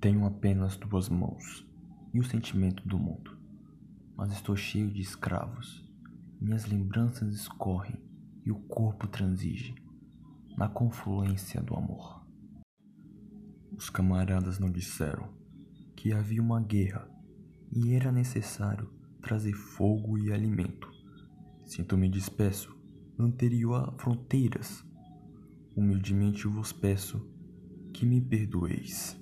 Tenho apenas duas mãos e o sentimento do mundo, mas estou cheio de escravos. Minhas lembranças escorrem e o corpo transige na confluência do amor. Os camaradas não disseram que havia uma guerra e era necessário trazer fogo e alimento. Sinto-me disperso, anterior a fronteiras. Humildemente vos peço que me perdoeis.